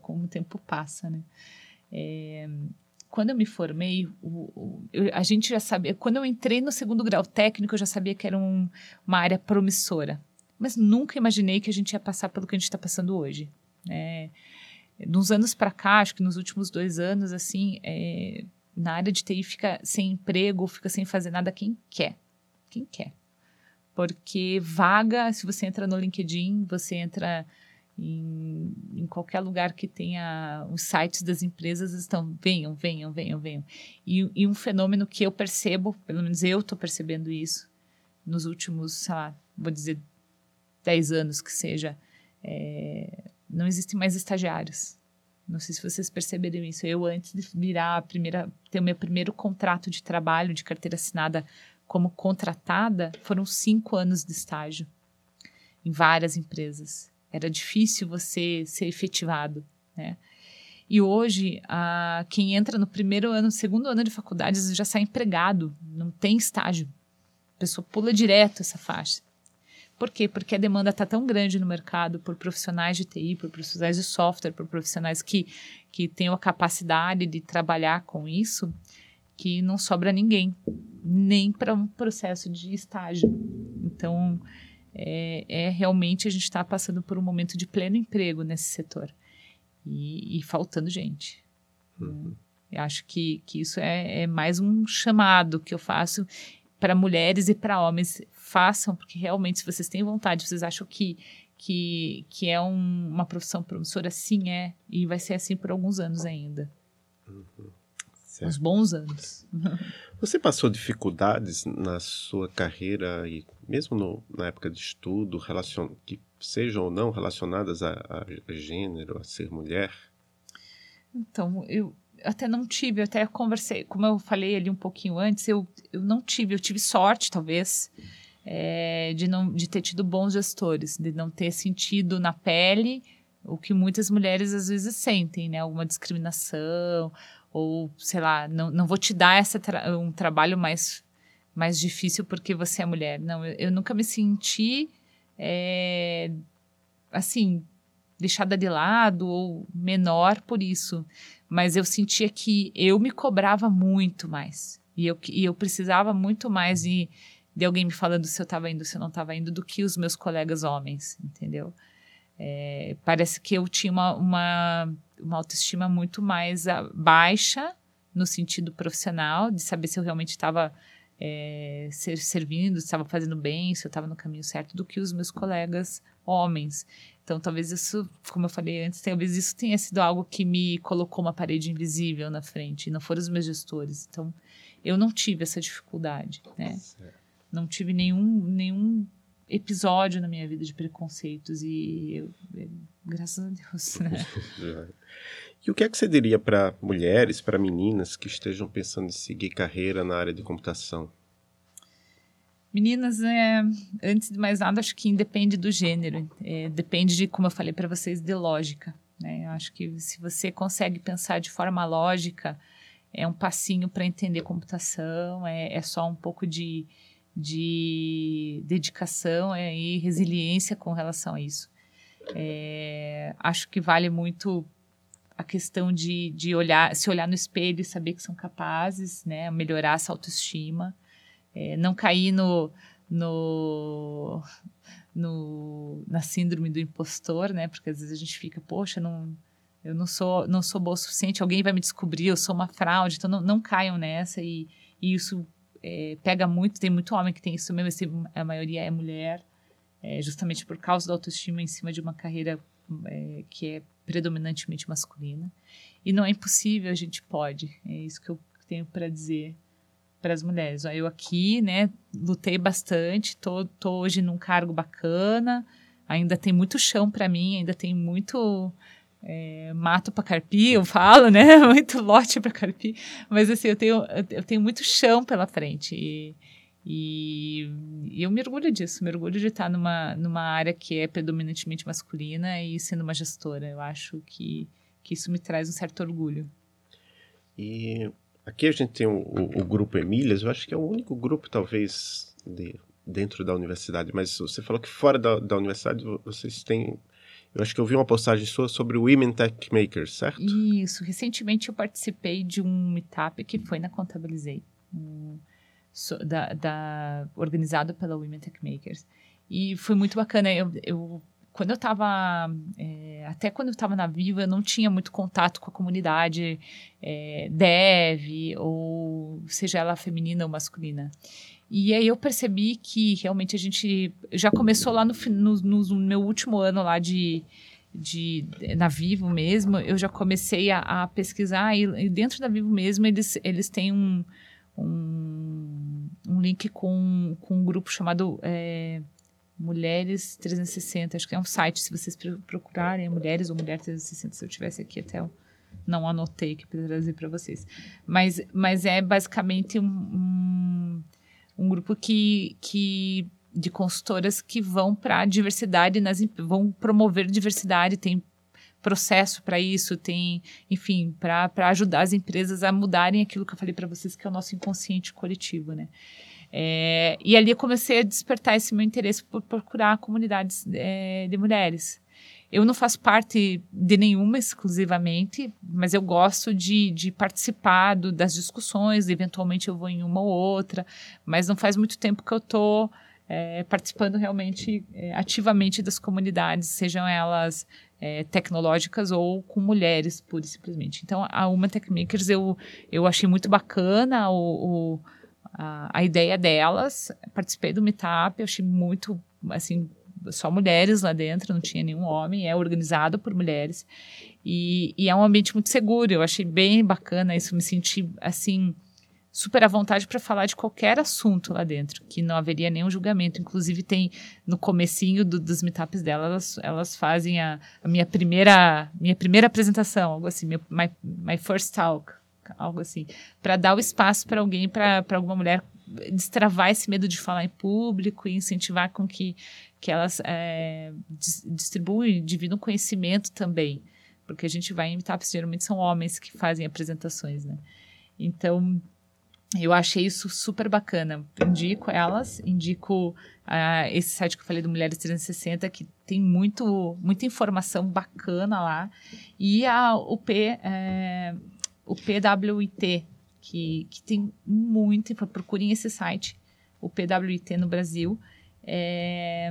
como o tempo passa, né? É, quando eu me formei, o, o, eu, a gente já sabia, quando eu entrei no segundo grau técnico, eu já sabia que era um, uma área promissora. Mas nunca imaginei que a gente ia passar pelo que a gente está passando hoje. É, nos anos para cá, acho que nos últimos dois anos, assim, é, na área de TI fica sem emprego, fica sem fazer nada quem quer. Quem quer. Porque vaga, se você entra no LinkedIn, você entra em, em, qualquer lugar que tenha os sites das empresas estão venham, venham, venham, venham. E, e um fenômeno que eu percebo, pelo menos eu estou percebendo isso nos últimos, sei lá, vou dizer 10 anos que seja, é, não existem mais estagiários. Não sei se vocês perceberam isso. Eu, antes de virar a primeira, ter o meu primeiro contrato de trabalho de carteira assinada como contratada, foram cinco anos de estágio em várias empresas. Era difícil você ser efetivado, né? E hoje, a, quem entra no primeiro ano, segundo ano de faculdade, já sai empregado, não tem estágio. A pessoa pula direto essa faixa. Por quê? Porque a demanda está tão grande no mercado por profissionais de TI, por profissionais de software, por profissionais que, que tenham a capacidade de trabalhar com isso, que não sobra ninguém, nem para um processo de estágio. Então, é, é realmente a gente está passando por um momento de pleno emprego nesse setor e, e faltando gente. Uhum. Eu acho que, que isso é, é mais um chamado que eu faço para mulheres e para homens façam, porque realmente, se vocês têm vontade, vocês acham que, que, que é um, uma profissão promissora, sim é, e vai ser assim por alguns anos ainda. Uhum. Uns bons anos. Você passou dificuldades na sua carreira e mesmo no, na época de estudo, relacion, que sejam ou não relacionadas a, a gênero, a ser mulher? Então, eu, até não tive, eu até conversei, como eu falei ali um pouquinho antes, eu, eu não tive, eu tive sorte, talvez, é, de, não, de ter tido bons gestores, de não ter sentido na pele o que muitas mulheres às vezes sentem, né? Alguma discriminação, ou sei lá, não, não vou te dar essa tra um trabalho mais, mais difícil porque você é mulher. Não, eu, eu nunca me senti é, assim, deixada de lado ou menor por isso mas eu sentia que eu me cobrava muito mais. E eu, e eu precisava muito mais de, de alguém me falando se eu estava indo, se eu não estava indo, do que os meus colegas homens, entendeu? É, parece que eu tinha uma, uma, uma autoestima muito mais baixa no sentido profissional, de saber se eu realmente estava é, servindo, se estava fazendo bem, se eu estava no caminho certo, do que os meus colegas homens. Então, talvez isso, como eu falei antes, talvez isso tenha sido algo que me colocou uma parede invisível na frente, e não foram os meus gestores. Então, eu não tive essa dificuldade, né? Não tive nenhum, nenhum episódio na minha vida de preconceitos e eu, graças a Deus, né? [LAUGHS] E o que é que você diria para mulheres, para meninas que estejam pensando em seguir carreira na área de computação? Meninas, é, antes de mais nada, acho que independe do gênero. É, depende de, como eu falei para vocês, de lógica. Né? Eu acho que se você consegue pensar de forma lógica, é um passinho para entender computação, é, é, só um pouco de, de dedicação é, e resiliência com relação a isso. É, acho que vale muito a questão de, de olhar, se olhar no espelho e saber que são capazes, né? Melhorar essa autoestima. É, não cair no, no, no, na síndrome do impostor, né? Porque às vezes a gente fica, poxa, não, eu não sou, não sou boa o suficiente, alguém vai me descobrir, eu sou uma fraude, então não, não caiam nessa e, e isso é, pega muito, tem muito homem que tem isso mesmo, esse, a maioria é mulher, é, justamente por causa da autoestima em cima de uma carreira é, que é predominantemente masculina. E não é impossível, a gente pode. É isso que eu tenho para dizer para as mulheres. Eu aqui, né, lutei bastante, tô, tô hoje num cargo bacana, ainda tem muito chão para mim, ainda tem muito é, mato para carpir, eu falo, né, [LAUGHS] muito lote para carpir, mas assim, eu tenho, eu tenho muito chão pela frente e, e, e eu me orgulho disso, me orgulho de estar numa, numa área que é predominantemente masculina e sendo uma gestora, eu acho que, que isso me traz um certo orgulho. E Aqui a gente tem o, o, o, grupo Emílias, eu acho que é o único grupo, talvez, de, dentro da universidade, mas você falou que fora da, da universidade vocês têm. Eu acho que eu vi uma postagem sua sobre o Women Tech Makers, certo? Isso. Recentemente eu participei de um meetup que foi na Contabilizei, um, so, da, da, organizado pela Women Tech Makers. E foi muito bacana. Eu, eu quando eu estava, é, até quando eu estava na Viva, eu não tinha muito contato com a comunidade é, dev, ou seja ela feminina ou masculina. E aí eu percebi que realmente a gente já começou lá no, no, no meu último ano lá de, de na Vivo mesmo, eu já comecei a, a pesquisar e, e, dentro da Vivo mesmo eles, eles têm um, um, um link com, com um grupo chamado é, Mulheres 360, acho que é um site, se vocês procurarem, é Mulheres ou Mulher 360, se eu tivesse aqui até eu não anotei que para trazer para vocês. Mas, mas é basicamente um, um, um, grupo que, que de consultoras que vão para diversidade, nas, vão promover diversidade, tem processo para isso, tem, enfim, para ajudar as empresas a mudarem aquilo que eu falei para vocês, que é o nosso inconsciente coletivo, né? É, e ali eu comecei a despertar esse meu interesse por procurar comunidades é, de mulheres. Eu não faço parte de nenhuma exclusivamente, mas eu gosto de, de participar do, das discussões, eventualmente eu vou em uma ou outra, mas não faz muito tempo que eu estou é, participando realmente é, ativamente das comunidades, sejam elas é, tecnológicas ou com mulheres, pura e simplesmente. Então, a Uma Techmakers eu, eu achei muito bacana o, o a, a ideia delas. Participei do meetup, achei muito, assim, só mulheres lá dentro, não tinha nenhum homem, é organizado por mulheres. E, e é um ambiente muito seguro, eu achei bem bacana isso, me senti, assim, super à vontade para falar de qualquer assunto lá dentro, que não haveria nenhum julgamento. Inclusive tem no comecinho do, dos meetups delas, elas, elas fazem a, a, minha primeira minha primeira apresentação, algo assim, meu, my, my first talk algo assim, para dar o espaço para alguém, para alguma mulher destravar esse medo de falar em público e incentivar com que, que elas é, distribuam e dividam conhecimento também, porque a gente vai em meetups, geralmente são homens que fazem apresentações, né? Então, eu achei isso super bacana. Indico elas, indico uh, esse site que eu falei do Mulheres 360, que tem muito, muita informação bacana lá. E a UP, é, o PWIT, que, que tem muito, procurem esse site, o PWIT no Brasil. É,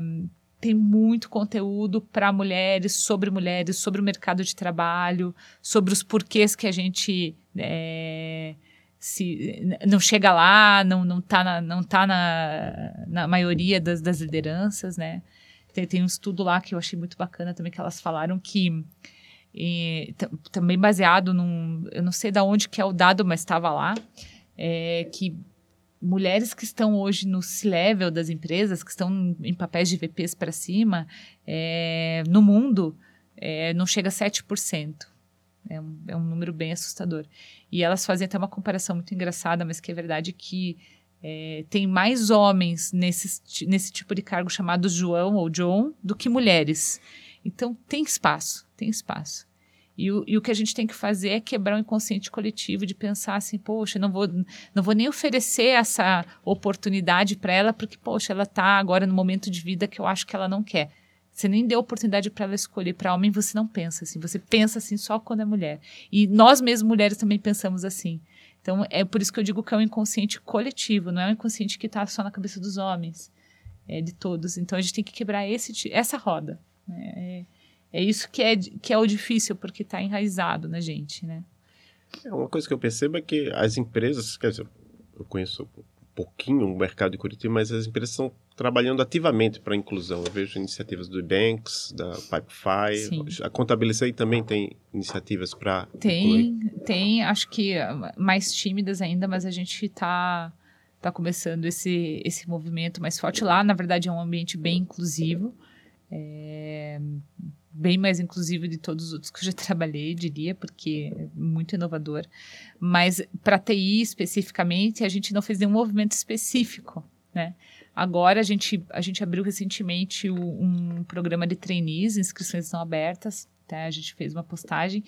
tem muito conteúdo para mulheres, sobre mulheres, sobre o mercado de trabalho, sobre os porquês que a gente é, se, não chega lá, não, não está na, não tá na, na maioria das, das lideranças, né? Tem, tem um estudo lá que eu achei muito bacana também, que elas falaram que e, também baseado num, eu não sei de onde que é o dado, mas estava lá, é, que mulheres que estão hoje no C-level das empresas, que estão em papéis de VPs para cima, é, no mundo, é, não chega a 7%. É um, é um número bem assustador. E elas fazem até uma comparação muito engraçada, mas que é verdade que é, tem mais homens nesse, nesse tipo de cargo chamado João ou John do que mulheres. Então, tem espaço, tem espaço. E o, e o que a gente tem que fazer é quebrar o inconsciente coletivo de pensar assim, poxa, não vou, não vou nem oferecer essa oportunidade para ela, porque, poxa, ela está agora no momento de vida que eu acho que ela não quer. Você nem deu oportunidade para ela escolher. Para homem, você não pensa assim. Você pensa assim só quando é mulher. E nós mesmos, mulheres, também pensamos assim. Então, é por isso que eu digo que é um inconsciente coletivo, não é um inconsciente que está só na cabeça dos homens, é de todos. Então, a gente tem que quebrar esse, essa roda. Né? É, é isso que é, que é o difícil, porque está enraizado na gente, né? É uma coisa que eu percebo é que as empresas, quer dizer, eu conheço pouquinho o mercado de Curitiba, mas as empresas estão trabalhando ativamente para a inclusão. Eu vejo iniciativas do Banks, da Pipefy. Sim. A Contabilizei também tem iniciativas para Tem, incluir. tem. Acho que mais tímidas ainda, mas a gente está tá começando esse, esse movimento mais forte. Lá, na verdade, é um ambiente bem inclusivo. É, bem mais inclusivo de todos os outros que eu já [LAUGHS] trabalhei, diria, porque é muito inovador. Mas para TI especificamente, a gente não fez nenhum movimento específico, né? Agora a gente, a gente abriu recentemente um programa de trainees, inscrições estão abertas, tá? A gente fez uma postagem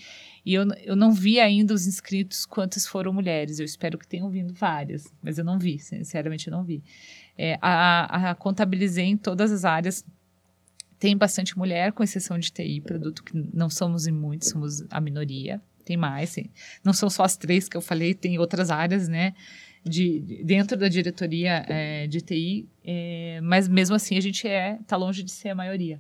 e eu, eu não vi ainda os inscritos quantas foram mulheres. Eu espero que tenham vindo várias, mas eu não vi, sinceramente eu não vi. É, a, a contabilizei em todas as áreas tem bastante mulher, com exceção de TI, produto que não somos em muitos, somos a minoria. Tem mais, não são só as três que eu falei, tem outras áreas, né? De, de dentro da diretoria é, de TI, é, mas mesmo assim a gente é tá longe de ser a maioria.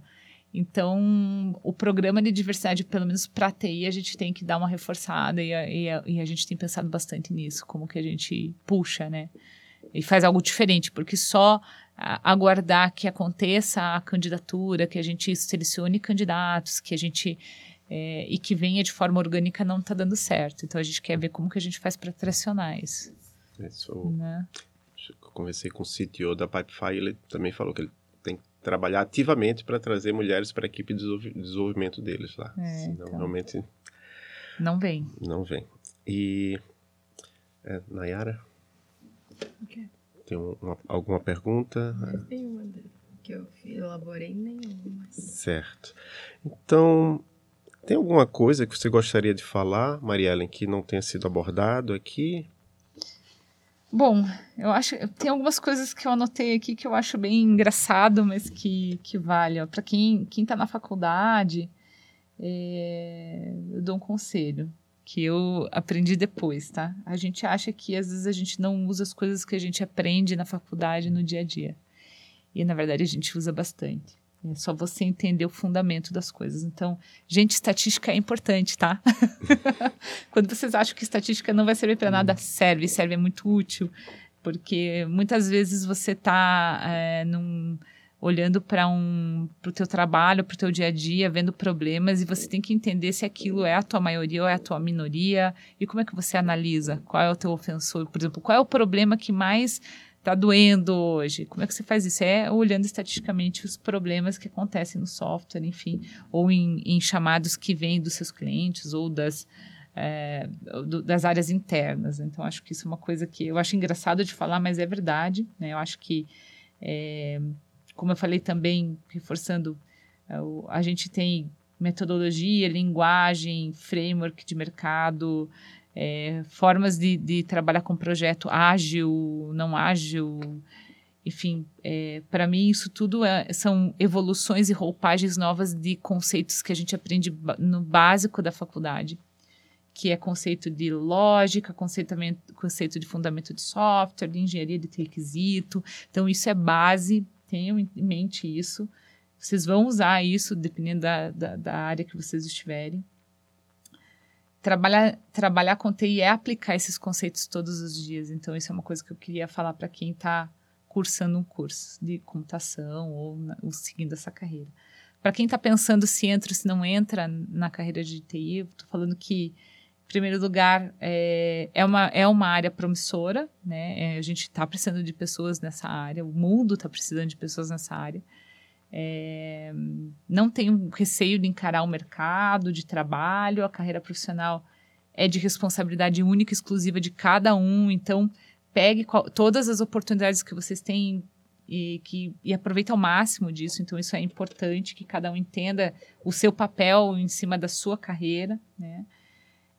Então, o programa de diversidade, pelo menos para a TI, a gente tem que dar uma reforçada e a, e, a, e a, gente tem pensado bastante nisso, como que a gente puxa, né? E faz algo diferente, porque só aguardar que aconteça a candidatura, que a gente selecione candidatos, que a gente é, e que venha de forma orgânica não está dando certo. Então a gente quer ver como que a gente faz para tracionar isso. Isso. Né? Eu conversei com o CTO da Pipefy, ele também falou que ele tem que trabalhar ativamente para trazer mulheres para a equipe de desenvolvimento deles lá. É, Senão então, realmente não vem. Não vem. E é, Nayara? Okay. Tem uma, alguma pergunta? Nenhuma que eu elaborei, nenhuma. Certo. Então, tem alguma coisa que você gostaria de falar, Mariellen, que não tenha sido abordado aqui? Bom, eu acho tem algumas coisas que eu anotei aqui que eu acho bem engraçado, mas que, que vale. Para quem quem está na faculdade, é, eu dou um conselho que eu aprendi depois, tá? A gente acha que às vezes a gente não usa as coisas que a gente aprende na faculdade no dia a dia. E na verdade a gente usa bastante. É só você entender o fundamento das coisas. Então, gente, estatística é importante, tá? [LAUGHS] Quando vocês acham que estatística não vai servir para nada, serve, serve, é muito útil. Porque muitas vezes você está é, num olhando para um o teu trabalho, para o teu dia a dia, vendo problemas e você tem que entender se aquilo é a tua maioria ou é a tua minoria e como é que você analisa qual é o teu ofensor, por exemplo, qual é o problema que mais está doendo hoje? Como é que você faz isso? É olhando estatisticamente os problemas que acontecem no software, enfim, ou em, em chamados que vêm dos seus clientes ou das é, do, das áreas internas. Então, acho que isso é uma coisa que eu acho engraçado de falar, mas é verdade. Né? Eu acho que é, como eu falei também, reforçando, é, a gente tem metodologia, linguagem, framework de mercado, é, formas de, de, trabalhar com projeto ágil, não ágil, enfim, é, para mim isso tudo é, são evoluções e roupagens novas de conceitos que a gente aprende no básico da faculdade, que é conceito de lógica, conceito, conceito de fundamento de software, de engenharia de requisito. Então isso é base tenham em mente isso. Vocês vão usar isso dependendo da, da, da área que vocês estiverem. Trabalhar, trabalhar com TI é aplicar esses conceitos todos os dias. Então, isso é uma coisa que eu queria falar para quem está cursando um curso de computação ou, na, ou seguindo essa carreira. Para quem está pensando se entra ou se não entra na carreira de TI, estou falando que primeiro lugar, é, é, uma, é uma área promissora, né? É, a gente está precisando de pessoas nessa área, o mundo está precisando de pessoas nessa área. É, não tenho receio de encarar o mercado de trabalho, a carreira profissional é de responsabilidade única, exclusiva de cada um, então pegue qual, todas as oportunidades que vocês têm e, que, e aproveite ao máximo disso, então isso é importante, que cada um entenda o seu papel em cima da sua carreira, né?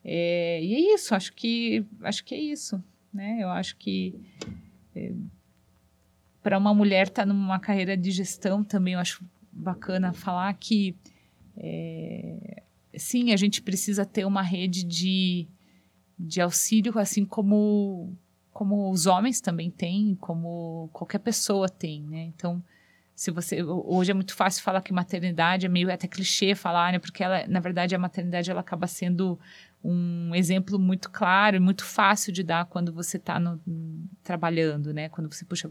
É, e é isso, acho que acho que é isso, né? Eu acho que é, para uma mulher estar tá numa carreira de gestão também eu acho bacana falar que é, sim, a gente precisa ter uma rede de, de auxílio, assim como, como os homens também têm, como qualquer pessoa tem, né? Então, se você hoje é muito fácil falar que maternidade é meio até clichê falar, né? Porque ela, na verdade, a maternidade ela acaba sendo um exemplo muito claro e muito fácil de dar quando você está trabalhando, né? Quando você puxa,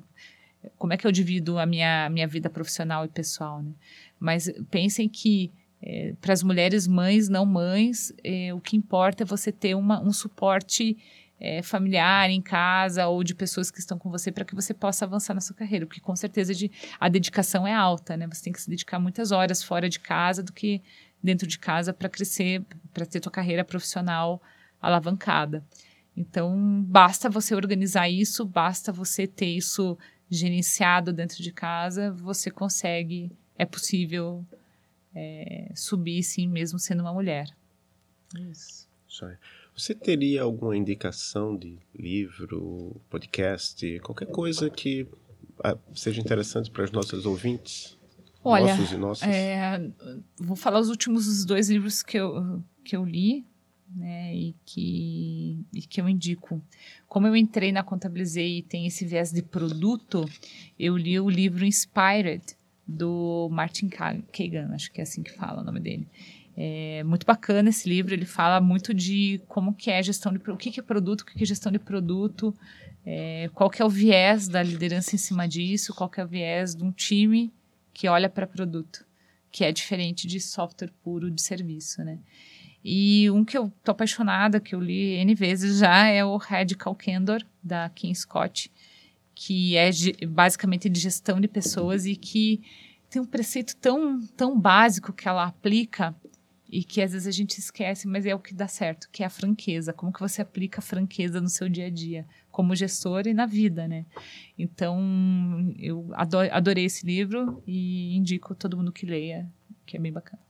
como é que eu divido a minha minha vida profissional e pessoal, né? Mas pensem que é, para as mulheres mães, não mães, é, o que importa é você ter uma, um suporte é, familiar em casa ou de pessoas que estão com você para que você possa avançar na sua carreira, porque com certeza de, a dedicação é alta, né? Você tem que se dedicar muitas horas fora de casa do que dentro de casa para crescer, para ter tua carreira profissional alavancada. Então, basta você organizar isso, basta você ter isso gerenciado dentro de casa, você consegue, é possível é, subir, sim, mesmo sendo uma mulher. Isso. Você teria alguma indicação de livro, podcast, qualquer coisa que ah, seja interessante para os nossos ouvintes? Olha, nossos e nossas? É, vou falar os últimos dois livros que eu, que eu li né, e, que, e que eu indico. Como eu entrei na Contabilizei e tem esse viés de produto, eu li o livro Inspired, do Martin Kagan, acho que é assim que fala o nome dele. É muito bacana esse livro, ele fala muito de como que é gestão de o que, que é produto, o que, que é gestão de produto, é, qual que é o viés da liderança em cima disso, qual que é o viés de um time que olha para produto, que é diferente de software puro de serviço, né? E um que eu tô apaixonada, que eu li N vezes já, é o Radical Candor, da Kim Scott, que é basicamente de gestão de pessoas e que tem um preceito tão, tão básico que ela aplica e que às vezes a gente esquece, mas é o que dá certo, que é a franqueza. Como que você aplica a franqueza no seu dia a dia, como gestor e na vida, né? Então, eu adorei esse livro e indico todo mundo que leia, que é bem bacana.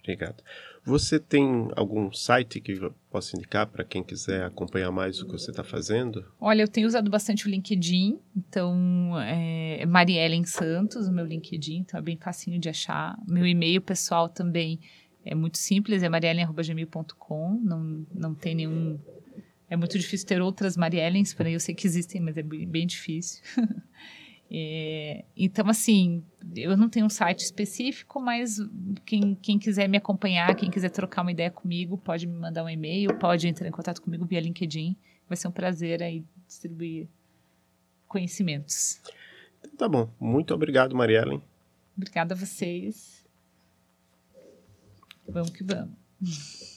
Obrigado. Você tem algum site que eu possa indicar para quem quiser acompanhar mais o que você está fazendo? Olha, eu tenho usado bastante o LinkedIn, então é Mariellen Santos, o meu LinkedIn, então é bem facinho de achar. Meu e-mail pessoal também é muito simples, é mariellen.gmail.com, não, não tem nenhum... É muito difícil ter outras Mariellens, porém eu sei que existem, mas é bem, difícil. [LAUGHS] É, então, assim, eu não tenho um site específico, mas quem, quem quiser me acompanhar, quem quiser trocar uma ideia comigo, pode me mandar um e-mail, pode entrar em contato comigo via LinkedIn. Vai ser um prazer aí distribuir conhecimentos. Tá bom. Muito obrigado, Mariellen. Obrigada a vocês. Vamos que vamos. [LAUGHS]